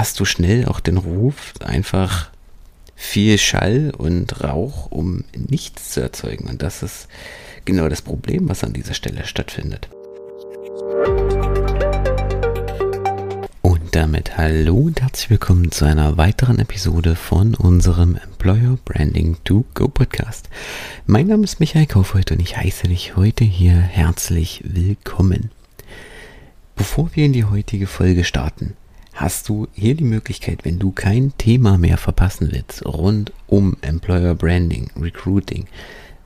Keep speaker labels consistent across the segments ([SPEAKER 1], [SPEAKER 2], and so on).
[SPEAKER 1] hast du schnell auch den Ruf, einfach viel Schall und Rauch, um nichts zu erzeugen. Und das ist genau das Problem, was an dieser Stelle stattfindet. Und damit hallo und herzlich willkommen zu einer weiteren Episode von unserem Employer Branding to Go Podcast. Mein Name ist Michael Kaufhold und ich heiße dich heute hier herzlich willkommen. Bevor wir in die heutige Folge starten, hast du hier die Möglichkeit, wenn du kein Thema mehr verpassen willst, rund um Employer Branding, Recruiting,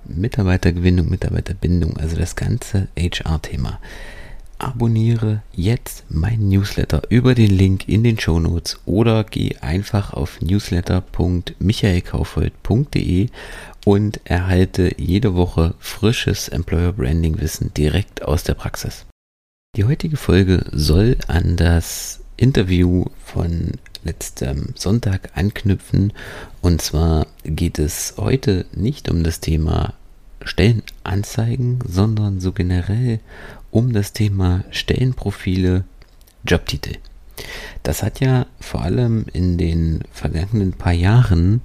[SPEAKER 1] Mitarbeitergewinnung, Mitarbeiterbindung, also das ganze HR-Thema. Abonniere jetzt mein Newsletter über den Link in den Show Notes oder geh einfach auf newsletter.michaelkaufhold.de und erhalte jede Woche frisches Employer Branding Wissen direkt aus der Praxis. Die heutige Folge soll an das Interview von letztem Sonntag anknüpfen. Und zwar geht es heute nicht um das Thema Stellenanzeigen, sondern so generell um das Thema Stellenprofile, Jobtitel. Das hat ja vor allem in den vergangenen paar Jahren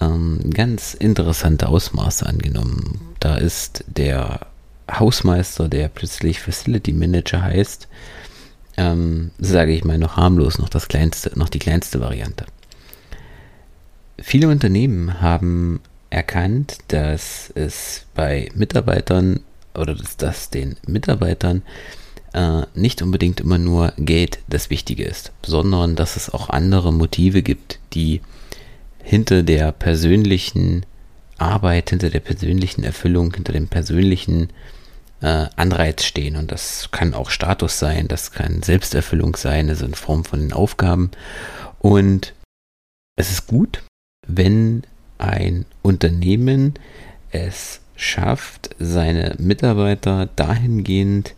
[SPEAKER 1] ähm, ganz interessante Ausmaße angenommen. Da ist der Hausmeister, der plötzlich Facility Manager heißt, ähm, sage ich mal noch harmlos, noch das kleinste, noch die kleinste Variante. Viele Unternehmen haben erkannt, dass es bei Mitarbeitern oder dass, dass den Mitarbeitern äh, nicht unbedingt immer nur Geld das Wichtige ist, sondern dass es auch andere Motive gibt, die hinter der persönlichen Arbeit, hinter der persönlichen Erfüllung, hinter dem persönlichen äh, Anreiz stehen. Und das kann auch Status sein, das kann Selbsterfüllung sein, also in Form von den Aufgaben. Und es ist gut, wenn ein Unternehmen es schafft, seine Mitarbeiter dahingehend,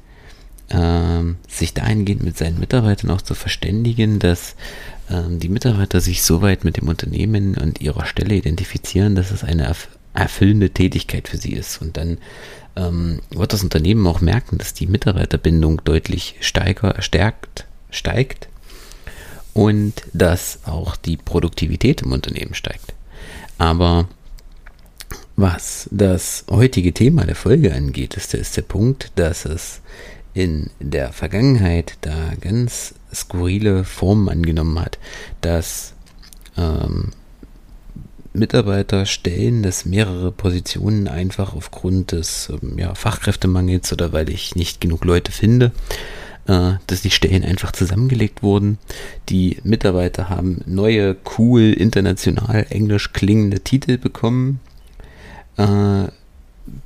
[SPEAKER 1] äh, sich dahingehend mit seinen Mitarbeitern auch zu verständigen, dass äh, die Mitarbeiter sich so weit mit dem Unternehmen und ihrer Stelle identifizieren, dass es eine erf erfüllende Tätigkeit für sie ist. Und dann ähm, wird das Unternehmen auch merken, dass die Mitarbeiterbindung deutlich steiger, stärkt, steigt und dass auch die Produktivität im Unternehmen steigt. Aber was das heutige Thema der Folge angeht, ist der, ist der Punkt, dass es in der Vergangenheit da ganz skurrile Formen angenommen hat, dass ähm, Mitarbeiter stellen, dass mehrere Positionen einfach aufgrund des ähm, ja, Fachkräftemangels oder weil ich nicht genug Leute finde, äh, dass die Stellen einfach zusammengelegt wurden. Die Mitarbeiter haben neue, cool, international englisch klingende Titel bekommen. Äh,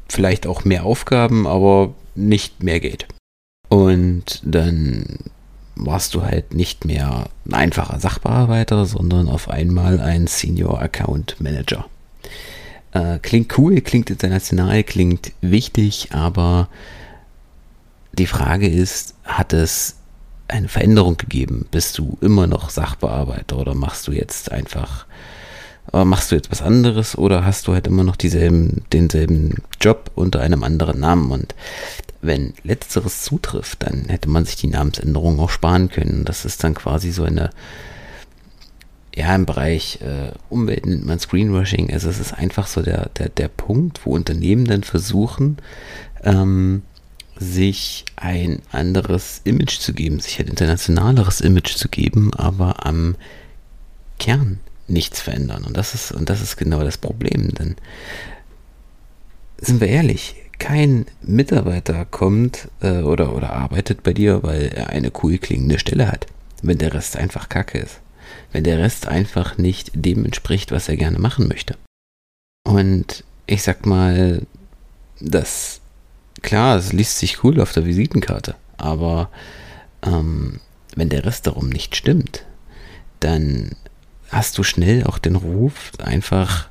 [SPEAKER 1] vielleicht auch mehr Aufgaben, aber nicht mehr Geld. Und dann warst du halt nicht mehr ein einfacher Sachbearbeiter, sondern auf einmal ein Senior Account Manager. Äh, klingt cool, klingt international, klingt wichtig, aber die Frage ist, hat es eine Veränderung gegeben? Bist du immer noch Sachbearbeiter oder machst du jetzt einfach, äh, machst du jetzt was anderes oder hast du halt immer noch dieselben, denselben Job unter einem anderen Namen? Und wenn letzteres zutrifft, dann hätte man sich die Namensänderung auch sparen können. Das ist dann quasi so eine, ja, im Bereich äh, Umwelt nennt man Screenwashing. Also es ist einfach so der, der, der Punkt, wo Unternehmen dann versuchen, ähm, sich ein anderes Image zu geben, sich ein internationaleres Image zu geben, aber am Kern nichts verändern. Und das ist, und das ist genau das Problem. Denn sind wir ehrlich, kein Mitarbeiter kommt äh, oder, oder arbeitet bei dir, weil er eine cool klingende Stelle hat, wenn der Rest einfach kacke ist. Wenn der Rest einfach nicht dem entspricht, was er gerne machen möchte. Und ich sag mal, das, klar, es liest sich cool auf der Visitenkarte, aber ähm, wenn der Rest darum nicht stimmt, dann hast du schnell auch den Ruf, einfach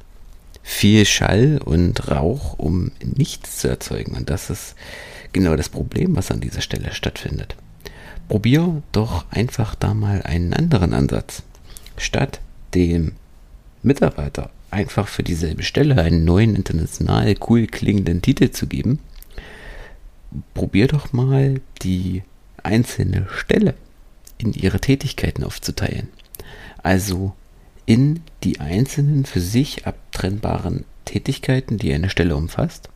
[SPEAKER 1] viel Schall und Rauch, um nichts zu erzeugen. Und das ist genau das Problem, was an dieser Stelle stattfindet. Probier doch einfach da mal einen anderen Ansatz. Statt dem Mitarbeiter einfach für dieselbe Stelle einen neuen international cool klingenden Titel zu geben, probier doch mal die einzelne Stelle in ihre Tätigkeiten aufzuteilen. Also in die einzelnen für sich abtrennbaren Tätigkeiten, die eine Stelle umfasst,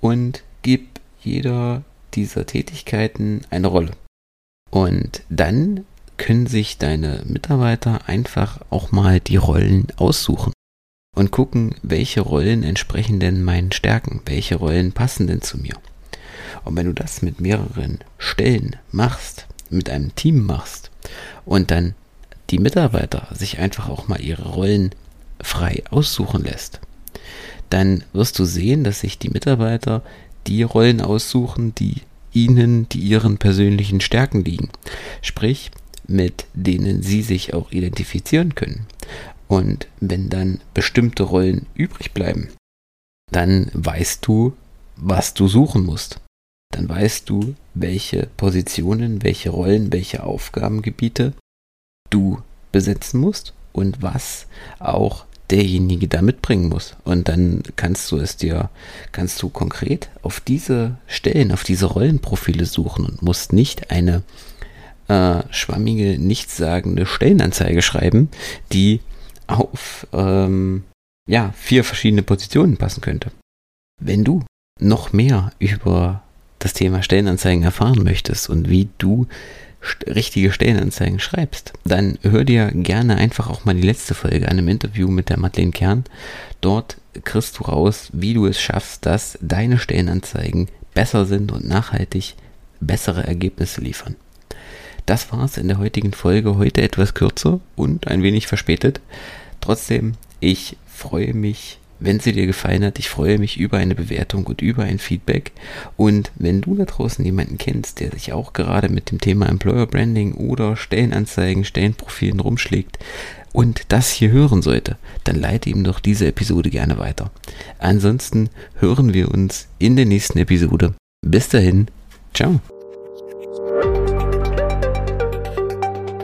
[SPEAKER 1] und gib jeder dieser Tätigkeiten eine Rolle. Und dann können sich deine Mitarbeiter einfach auch mal die Rollen aussuchen und gucken, welche Rollen entsprechen denn meinen Stärken, welche Rollen passen denn zu mir. Und wenn du das mit mehreren Stellen machst, mit einem Team machst und dann die Mitarbeiter sich einfach auch mal ihre Rollen frei aussuchen lässt, dann wirst du sehen, dass sich die Mitarbeiter die Rollen aussuchen, die ihnen, die ihren persönlichen Stärken liegen. Sprich, mit denen sie sich auch identifizieren können. Und wenn dann bestimmte Rollen übrig bleiben, dann weißt du, was du suchen musst. Dann weißt du, welche Positionen, welche Rollen, welche Aufgabengebiete du besetzen musst und was auch derjenige da mitbringen muss. Und dann kannst du es dir, kannst du konkret auf diese Stellen, auf diese Rollenprofile suchen und musst nicht eine äh, schwammige, nichtssagende Stellenanzeige schreiben, die auf ähm, ja, vier verschiedene Positionen passen könnte. Wenn du noch mehr über das Thema Stellenanzeigen erfahren möchtest und wie du richtige Stellenanzeigen schreibst, dann hör dir gerne einfach auch mal die letzte Folge an im Interview mit der Madeleine Kern. Dort kriegst du raus, wie du es schaffst, dass deine Stellenanzeigen besser sind und nachhaltig bessere Ergebnisse liefern. Das war's in der heutigen Folge, heute etwas kürzer und ein wenig verspätet. Trotzdem, ich freue mich wenn sie dir gefallen hat. Ich freue mich über eine Bewertung und über ein Feedback. Und wenn du da draußen jemanden kennst, der sich auch gerade mit dem Thema Employer Branding oder Stellenanzeigen, Stellenprofilen rumschlägt und das hier hören sollte, dann leite ihm doch diese Episode gerne weiter. Ansonsten hören wir uns in der nächsten Episode. Bis dahin, ciao.